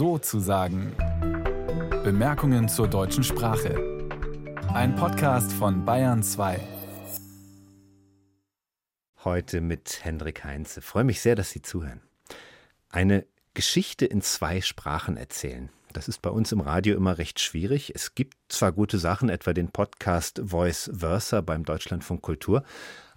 so zu sagen. Bemerkungen zur deutschen Sprache. Ein Podcast von Bayern 2. Heute mit Hendrik Heinze. Freue mich sehr, dass Sie zuhören. Eine Geschichte in zwei Sprachen erzählen. Das ist bei uns im Radio immer recht schwierig. Es gibt zwar gute Sachen, etwa den Podcast Voice Versa beim Deutschlandfunk Kultur,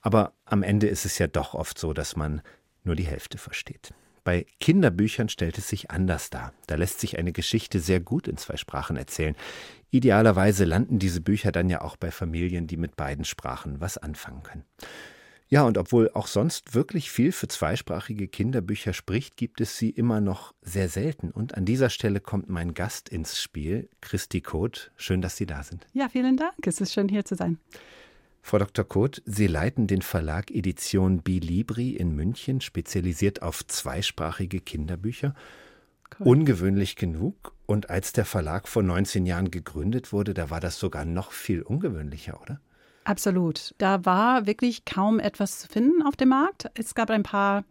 aber am Ende ist es ja doch oft so, dass man nur die Hälfte versteht. Bei Kinderbüchern stellt es sich anders dar. Da lässt sich eine Geschichte sehr gut in zwei Sprachen erzählen. Idealerweise landen diese Bücher dann ja auch bei Familien, die mit beiden Sprachen was anfangen können. Ja, und obwohl auch sonst wirklich viel für zweisprachige Kinderbücher spricht, gibt es sie immer noch sehr selten. Und an dieser Stelle kommt mein Gast ins Spiel, Christi Koth. Schön, dass Sie da sind. Ja, vielen Dank. Es ist schön, hier zu sein. Frau Dr. Koth, Sie leiten den Verlag Edition Bilibri in München, spezialisiert auf zweisprachige Kinderbücher. Cool. Ungewöhnlich genug. Und als der Verlag vor 19 Jahren gegründet wurde, da war das sogar noch viel ungewöhnlicher, oder? Absolut. Da war wirklich kaum etwas zu finden auf dem Markt. Es gab ein paar,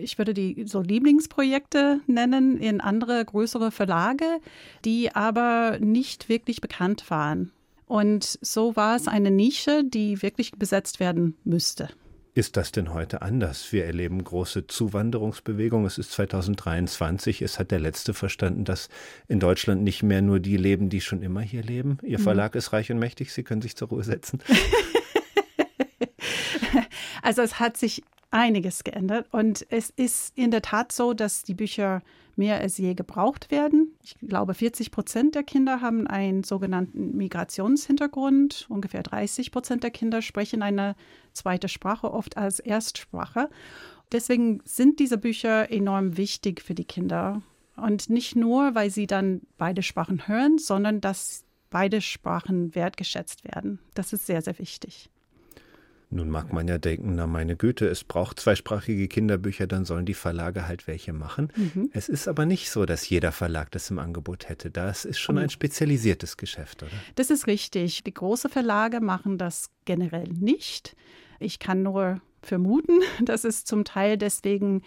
ich würde die so Lieblingsprojekte nennen, in andere größere Verlage, die aber nicht wirklich bekannt waren. Und so war es eine Nische, die wirklich besetzt werden müsste. Ist das denn heute anders? Wir erleben große Zuwanderungsbewegungen. Es ist 2023. Es hat der Letzte verstanden, dass in Deutschland nicht mehr nur die leben, die schon immer hier leben. Ihr mhm. Verlag mhm. ist reich und mächtig. Sie können sich zur Ruhe setzen. also es hat sich einiges geändert. Und es ist in der Tat so, dass die Bücher mehr als je gebraucht werden. Ich glaube, 40 Prozent der Kinder haben einen sogenannten Migrationshintergrund. Ungefähr 30 Prozent der Kinder sprechen eine zweite Sprache, oft als Erstsprache. Deswegen sind diese Bücher enorm wichtig für die Kinder. Und nicht nur, weil sie dann beide Sprachen hören, sondern dass beide Sprachen wertgeschätzt werden. Das ist sehr, sehr wichtig. Nun mag man ja denken, na meine Güte, es braucht zweisprachige Kinderbücher, dann sollen die Verlage halt welche machen. Mhm. Es ist aber nicht so, dass jeder Verlag das im Angebot hätte. Das ist schon ein spezialisiertes Geschäft, oder? Das ist richtig. Die großen Verlage machen das generell nicht. Ich kann nur vermuten, dass es zum Teil deswegen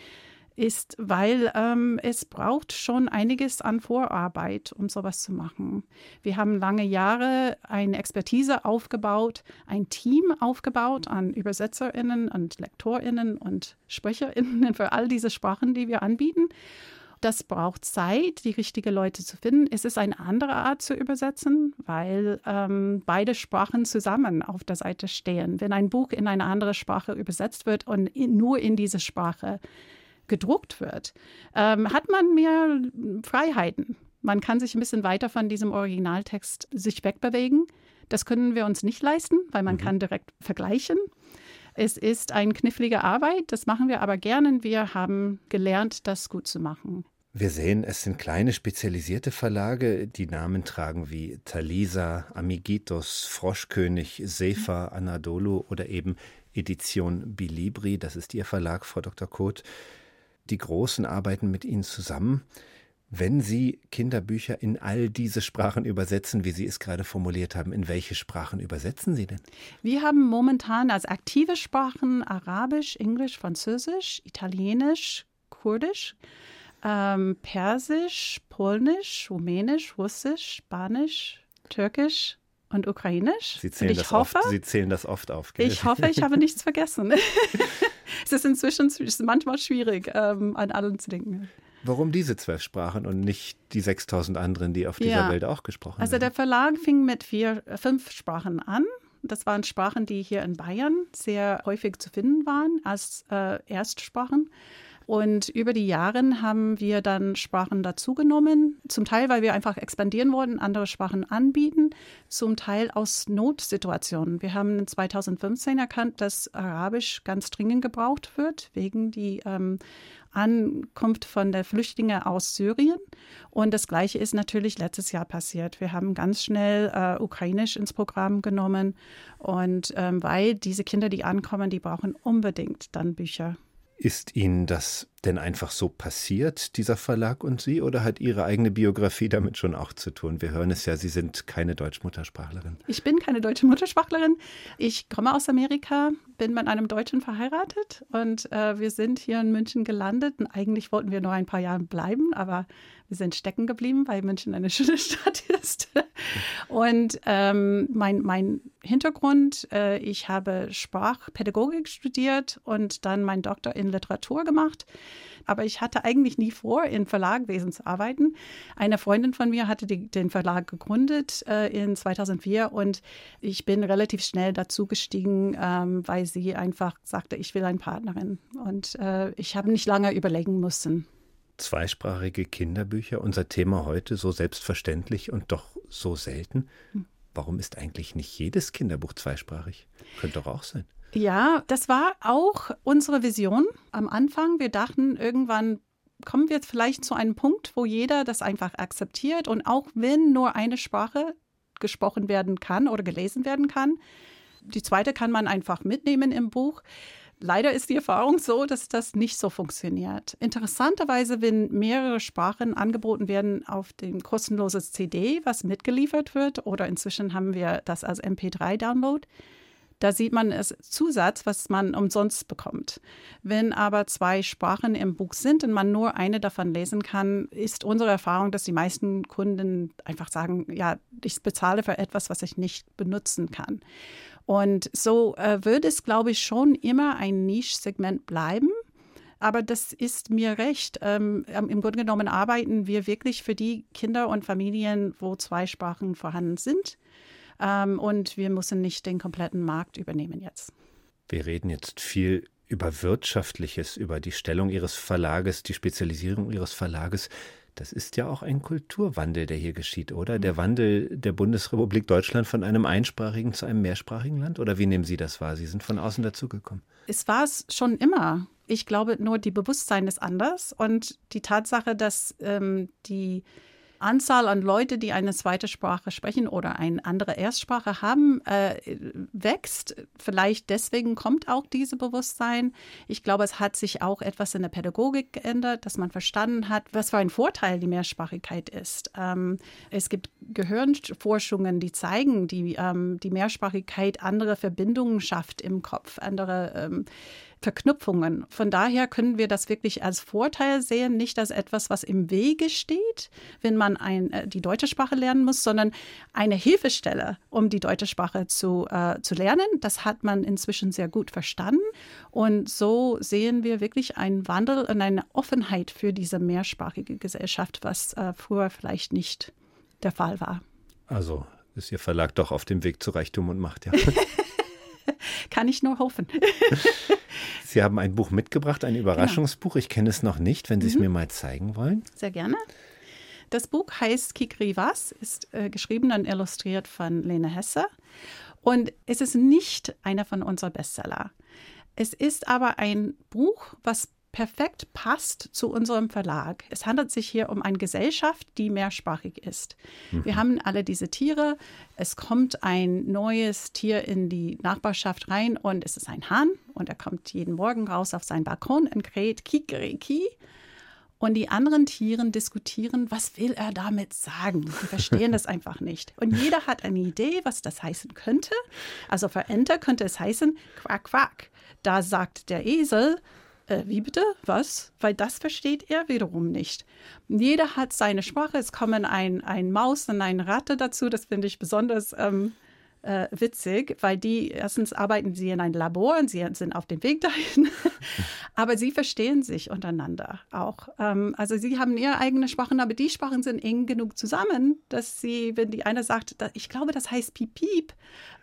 ist, weil ähm, es braucht schon einiges an Vorarbeit, um sowas zu machen. Wir haben lange Jahre eine Expertise aufgebaut, ein Team aufgebaut an Übersetzerinnen und Lektorinnen und Sprecherinnen für all diese Sprachen, die wir anbieten. Das braucht Zeit, die richtigen Leute zu finden. Es ist eine andere Art zu übersetzen, weil ähm, beide Sprachen zusammen auf der Seite stehen. Wenn ein Buch in eine andere Sprache übersetzt wird und in, nur in diese Sprache gedruckt wird, ähm, hat man mehr Freiheiten. Man kann sich ein bisschen weiter von diesem Originaltext sich wegbewegen. Das können wir uns nicht leisten, weil man mhm. kann direkt vergleichen. Es ist eine knifflige Arbeit, das machen wir aber gerne. Wir haben gelernt, das gut zu machen. Wir sehen, es sind kleine spezialisierte Verlage, die Namen tragen wie Thalisa, Amiguitos, Froschkönig, Sefa, Anadolu oder eben Edition Bilibri. Das ist Ihr Verlag, Frau Dr. Koth die Großen arbeiten mit Ihnen zusammen. Wenn Sie Kinderbücher in all diese Sprachen übersetzen, wie Sie es gerade formuliert haben, in welche Sprachen übersetzen Sie denn? Wir haben momentan als aktive Sprachen Arabisch, Englisch, Französisch, Italienisch, Kurdisch, ähm, Persisch, Polnisch, Rumänisch, Russisch, Spanisch, Türkisch, und Ukrainisch. Sie zählen, das, hoffe, oft, Sie zählen das oft auf. Gell? Ich hoffe, ich habe nichts vergessen. es ist inzwischen manchmal schwierig, ähm, an allen zu denken. Warum diese zwölf Sprachen und nicht die 6000 anderen, die auf dieser ja. Welt auch gesprochen also werden? Also der Verlag fing mit vier, fünf Sprachen an. Das waren Sprachen, die hier in Bayern sehr häufig zu finden waren als äh, Erstsprachen. Und über die Jahre haben wir dann Sprachen dazugenommen, zum Teil, weil wir einfach expandieren wollten, andere Sprachen anbieten, zum Teil aus Notsituationen. Wir haben 2015 erkannt, dass Arabisch ganz dringend gebraucht wird, wegen die ähm, Ankunft von der Flüchtlinge aus Syrien. Und das Gleiche ist natürlich letztes Jahr passiert. Wir haben ganz schnell äh, Ukrainisch ins Programm genommen. Und ähm, weil diese Kinder, die ankommen, die brauchen unbedingt dann Bücher. Ist Ihnen das denn einfach so passiert, dieser Verlag und Sie, oder hat Ihre eigene Biografie damit schon auch zu tun? Wir hören es ja, Sie sind keine Deutschmuttersprachlerin. Ich bin keine deutsche Muttersprachlerin. Ich komme aus Amerika, bin mit einem Deutschen verheiratet und äh, wir sind hier in München gelandet. Und eigentlich wollten wir nur ein paar Jahre bleiben, aber wir sind stecken geblieben, weil München eine schöne Stadt ist. Und ähm, mein, mein Hintergrund, äh, ich habe Sprachpädagogik studiert und dann meinen Doktor in Literatur gemacht. Aber ich hatte eigentlich nie vor, in Verlagwesen zu arbeiten. Eine Freundin von mir hatte die, den Verlag gegründet äh, in 2004 und ich bin relativ schnell dazu gestiegen, ähm, weil sie einfach sagte, ich will eine Partnerin. Und äh, ich habe nicht lange überlegen müssen zweisprachige Kinderbücher unser Thema heute so selbstverständlich und doch so selten? Hm. Warum ist eigentlich nicht jedes Kinderbuch zweisprachig? Könnte doch auch sein. Ja, das war auch unsere Vision am Anfang. Wir dachten, irgendwann kommen wir vielleicht zu einem Punkt, wo jeder das einfach akzeptiert und auch wenn nur eine Sprache gesprochen werden kann oder gelesen werden kann, die zweite kann man einfach mitnehmen im Buch. Leider ist die Erfahrung so, dass das nicht so funktioniert. Interessanterweise, wenn mehrere Sprachen angeboten werden auf dem kostenlosen CD, was mitgeliefert wird, oder inzwischen haben wir das als MP3-Download, da sieht man es Zusatz, was man umsonst bekommt. Wenn aber zwei Sprachen im Buch sind und man nur eine davon lesen kann, ist unsere Erfahrung, dass die meisten Kunden einfach sagen, ja, ich bezahle für etwas, was ich nicht benutzen kann. Und so äh, wird es, glaube ich, schon immer ein Nischsegment bleiben. Aber das ist mir recht. Ähm, Im Grunde genommen arbeiten wir wirklich für die Kinder und Familien, wo zwei Sprachen vorhanden sind. Ähm, und wir müssen nicht den kompletten Markt übernehmen jetzt. Wir reden jetzt viel über Wirtschaftliches, über die Stellung Ihres Verlages, die Spezialisierung Ihres Verlages. Das ist ja auch ein Kulturwandel, der hier geschieht, oder? Der mhm. Wandel der Bundesrepublik Deutschland von einem einsprachigen zu einem mehrsprachigen Land? Oder wie nehmen Sie das wahr? Sie sind von außen dazugekommen. Es war es schon immer. Ich glaube, nur die Bewusstsein ist anders und die Tatsache, dass ähm, die Anzahl an Leute, die eine zweite Sprache sprechen oder eine andere Erstsprache haben, äh, wächst. Vielleicht deswegen kommt auch dieses Bewusstsein. Ich glaube, es hat sich auch etwas in der Pädagogik geändert, dass man verstanden hat, was für ein Vorteil die Mehrsprachigkeit ist. Ähm, es gibt Gehirnforschungen, die zeigen, die ähm, die Mehrsprachigkeit andere Verbindungen schafft im Kopf, andere ähm, Verknüpfungen. Von daher können wir das wirklich als Vorteil sehen, nicht als etwas, was im Wege steht, wenn man ein, äh, die deutsche Sprache lernen muss, sondern eine Hilfestelle, um die deutsche Sprache zu, äh, zu lernen. Das hat man inzwischen sehr gut verstanden. Und so sehen wir wirklich einen Wandel und eine Offenheit für diese mehrsprachige Gesellschaft, was äh, früher vielleicht nicht der Fall war. Also ist Ihr Verlag doch auf dem Weg zu Reichtum und Macht, ja. Kann ich nur hoffen. Sie haben ein Buch mitgebracht, ein genau. Überraschungsbuch. Ich kenne es noch nicht, wenn Sie es mhm. mir mal zeigen wollen. Sehr gerne. Das Buch heißt Kikri Was, ist äh, geschrieben und illustriert von Lene Hesse. Und es ist nicht einer von unseren Bestseller. Es ist aber ein Buch, was perfekt passt zu unserem Verlag. Es handelt sich hier um eine Gesellschaft, die mehrsprachig ist. Mhm. Wir haben alle diese Tiere. Es kommt ein neues Tier in die Nachbarschaft rein und es ist ein Hahn und er kommt jeden Morgen raus auf seinen Balkon und kräht Kikeriki. Und die anderen Tiere diskutieren, was will er damit sagen? Die verstehen das einfach nicht. Und jeder hat eine Idee, was das heißen könnte. Also für Ente könnte es heißen, quack, quack. Da sagt der Esel, äh, wie bitte? Was? Weil das versteht er wiederum nicht. Jeder hat seine Sprache. Es kommen ein, ein Maus und eine Ratte dazu. Das finde ich besonders ähm, äh, witzig, weil die, erstens arbeiten sie in einem Labor und sie sind auf dem Weg dahin, aber sie verstehen sich untereinander auch. Ähm, also sie haben ihre eigene Sprachen, aber die Sprachen sind eng genug zusammen, dass sie, wenn die eine sagt, ich glaube, das heißt Piep Piep,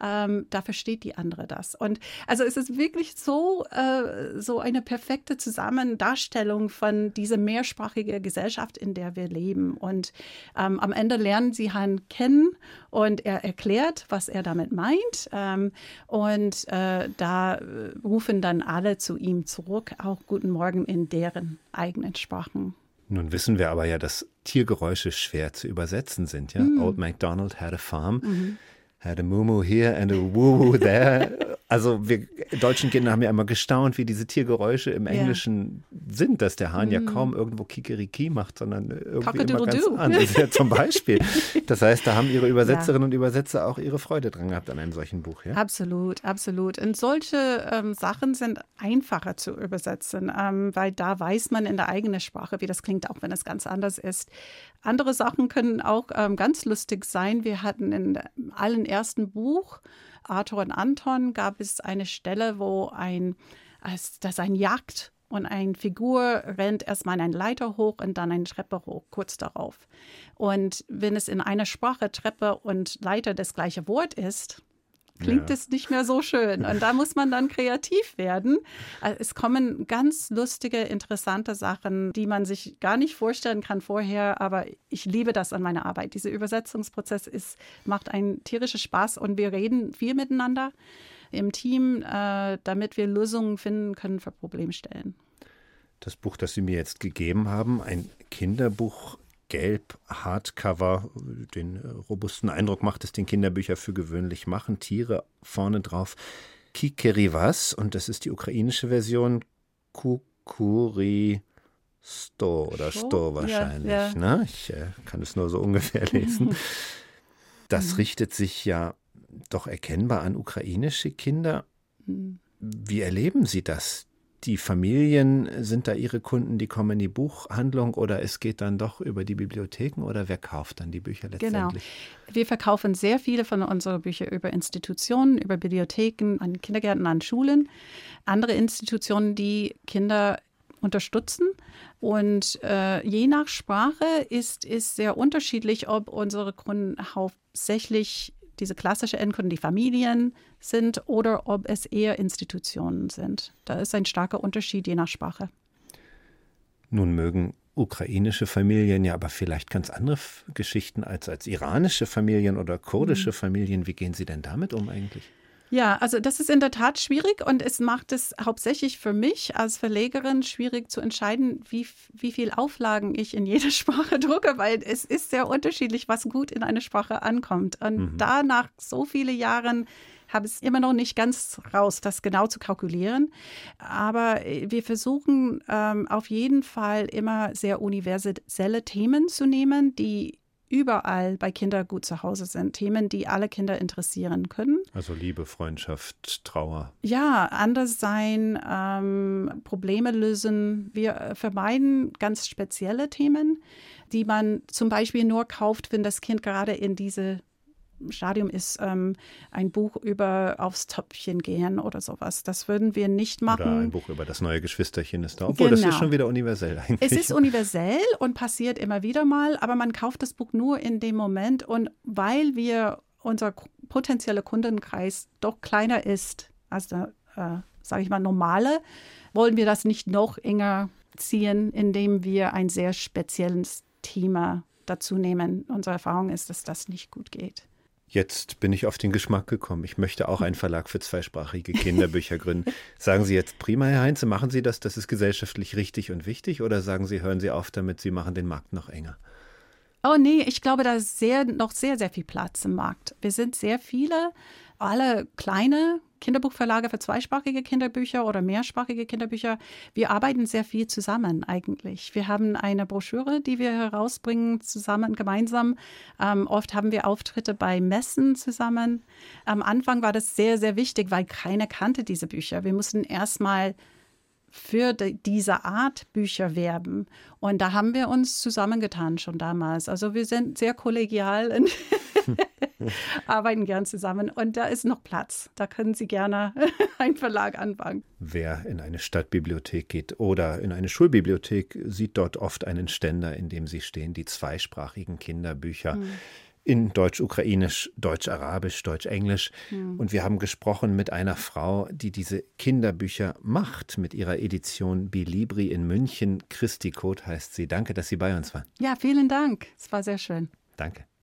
ähm, da versteht die andere das. Und also es ist wirklich so, äh, so eine perfekte Zusammendarstellung von dieser mehrsprachigen Gesellschaft, in der wir leben. Und ähm, am Ende lernen sie Han kennen und er erklärt, was er damit meint. Ähm, und äh, da rufen dann alle zu ihm zurück, auch Guten Morgen in deren eigenen Sprachen. Nun wissen wir aber ja, dass Tiergeräusche schwer zu übersetzen sind. Ja? Mm. Old MacDonald had a farm, mm had a moo here and a woo there. Also wir deutschen Kinder haben ja immer gestaunt, wie diese Tiergeräusche im Englischen ja. sind, dass der Hahn ja kaum irgendwo Kikeriki macht, sondern irgendwie immer ganz anders. Ja, zum Beispiel. Das heißt, da haben ihre Übersetzerinnen ja. und Übersetzer auch ihre Freude dran gehabt an einem solchen Buch. Ja? Absolut, absolut. Und solche ähm, Sachen sind einfacher zu übersetzen, ähm, weil da weiß man in der eigenen Sprache, wie das klingt, auch wenn es ganz anders ist. Andere Sachen können auch ähm, ganz lustig sein. Wir hatten in allen ersten Buch Arthur und Anton gab es eine Stelle, wo ein, das ein Jagd und eine Figur rennt erstmal eine Leiter hoch und dann eine Treppe hoch, kurz darauf. Und wenn es in einer Sprache Treppe und Leiter das gleiche Wort ist, klingt ja. es nicht mehr so schön. Und da muss man dann kreativ werden. Also es kommen ganz lustige, interessante Sachen, die man sich gar nicht vorstellen kann vorher. Aber ich liebe das an meiner Arbeit. Dieser Übersetzungsprozess ist, macht einen tierischen Spaß und wir reden viel miteinander im Team, äh, damit wir Lösungen finden können für Problemstellen. Das Buch, das Sie mir jetzt gegeben haben, ein Kinderbuch gelb Hardcover. Den äh, robusten Eindruck macht es den Kinderbücher für gewöhnlich machen. Tiere vorne drauf. Kikerivas und das ist die ukrainische Version Kukuri Sto oder Sto wahrscheinlich. Ja, ja. Ne? Ich äh, kann es nur so ungefähr lesen. Das mhm. richtet sich ja doch erkennbar an ukrainische Kinder. Mhm. Wie erleben Sie das? Die Familien, sind da Ihre Kunden, die kommen in die Buchhandlung oder es geht dann doch über die Bibliotheken oder wer kauft dann die Bücher genau. letztendlich? Genau. Wir verkaufen sehr viele von unseren Büchern über Institutionen, über Bibliotheken, an Kindergärten, an Schulen, andere Institutionen, die Kinder unterstützen. Und äh, je nach Sprache ist es sehr unterschiedlich, ob unsere Kunden hauptsächlich diese klassische Endkunden die Familien sind oder ob es eher Institutionen sind. Da ist ein starker Unterschied je nach Sprache. Nun mögen ukrainische Familien ja aber vielleicht ganz andere Geschichten als, als iranische Familien oder kurdische mhm. Familien. Wie gehen Sie denn damit um eigentlich? Ja, also das ist in der Tat schwierig und es macht es hauptsächlich für mich als Verlegerin schwierig zu entscheiden, wie, wie viel Auflagen ich in jeder Sprache drucke, weil es ist sehr unterschiedlich, was gut in eine Sprache ankommt. Und mhm. da nach so vielen Jahren habe ich es immer noch nicht ganz raus, das genau zu kalkulieren. Aber wir versuchen ähm, auf jeden Fall immer sehr universelle Themen zu nehmen, die überall bei Kindern gut zu Hause sind. Themen, die alle Kinder interessieren können. Also Liebe, Freundschaft, Trauer. Ja, anders sein, ähm, Probleme lösen. Wir vermeiden ganz spezielle Themen, die man zum Beispiel nur kauft, wenn das Kind gerade in diese Stadium ist ähm, ein Buch über aufs Töpfchen gehen oder sowas. Das würden wir nicht machen. Oder ein Buch über das neue Geschwisterchen ist da. Obwohl, genau. das ist genau. schon wieder universell eigentlich. Es ist universell und passiert immer wieder mal, aber man kauft das Buch nur in dem Moment. Und weil wir unser potenzieller Kundenkreis doch kleiner ist als der, äh, sage ich mal, normale, wollen wir das nicht noch enger ziehen, indem wir ein sehr spezielles Thema dazu nehmen. Unsere Erfahrung ist, dass das nicht gut geht. Jetzt bin ich auf den Geschmack gekommen. Ich möchte auch einen Verlag für zweisprachige Kinderbücher gründen. Sagen Sie jetzt prima, Herr Heinze, machen Sie das? Das ist gesellschaftlich richtig und wichtig? Oder sagen Sie, hören Sie auf damit, Sie machen den Markt noch enger? Oh nee, ich glaube, da ist sehr, noch sehr, sehr viel Platz im Markt. Wir sind sehr viele, alle kleine Kinderbuchverlage für zweisprachige Kinderbücher oder mehrsprachige Kinderbücher. Wir arbeiten sehr viel zusammen eigentlich. Wir haben eine Broschüre, die wir herausbringen zusammen, gemeinsam. Ähm, oft haben wir Auftritte bei Messen zusammen. Am Anfang war das sehr, sehr wichtig, weil keiner kannte diese Bücher. Wir mussten erstmal für diese Art Bücher werben. Und da haben wir uns zusammengetan schon damals. Also wir sind sehr kollegial und arbeiten gern zusammen. Und da ist noch Platz. Da können Sie gerne einen Verlag anfangen. Wer in eine Stadtbibliothek geht oder in eine Schulbibliothek, sieht dort oft einen Ständer, in dem sie stehen, die zweisprachigen Kinderbücher. Mhm in Deutsch-Ukrainisch, Deutsch-Arabisch, Deutsch-Englisch. Mhm. Und wir haben gesprochen mit einer Frau, die diese Kinderbücher macht mit ihrer Edition Bilibri in München. Christi Koth heißt sie. Danke, dass Sie bei uns waren. Ja, vielen Dank. Es war sehr schön. Danke.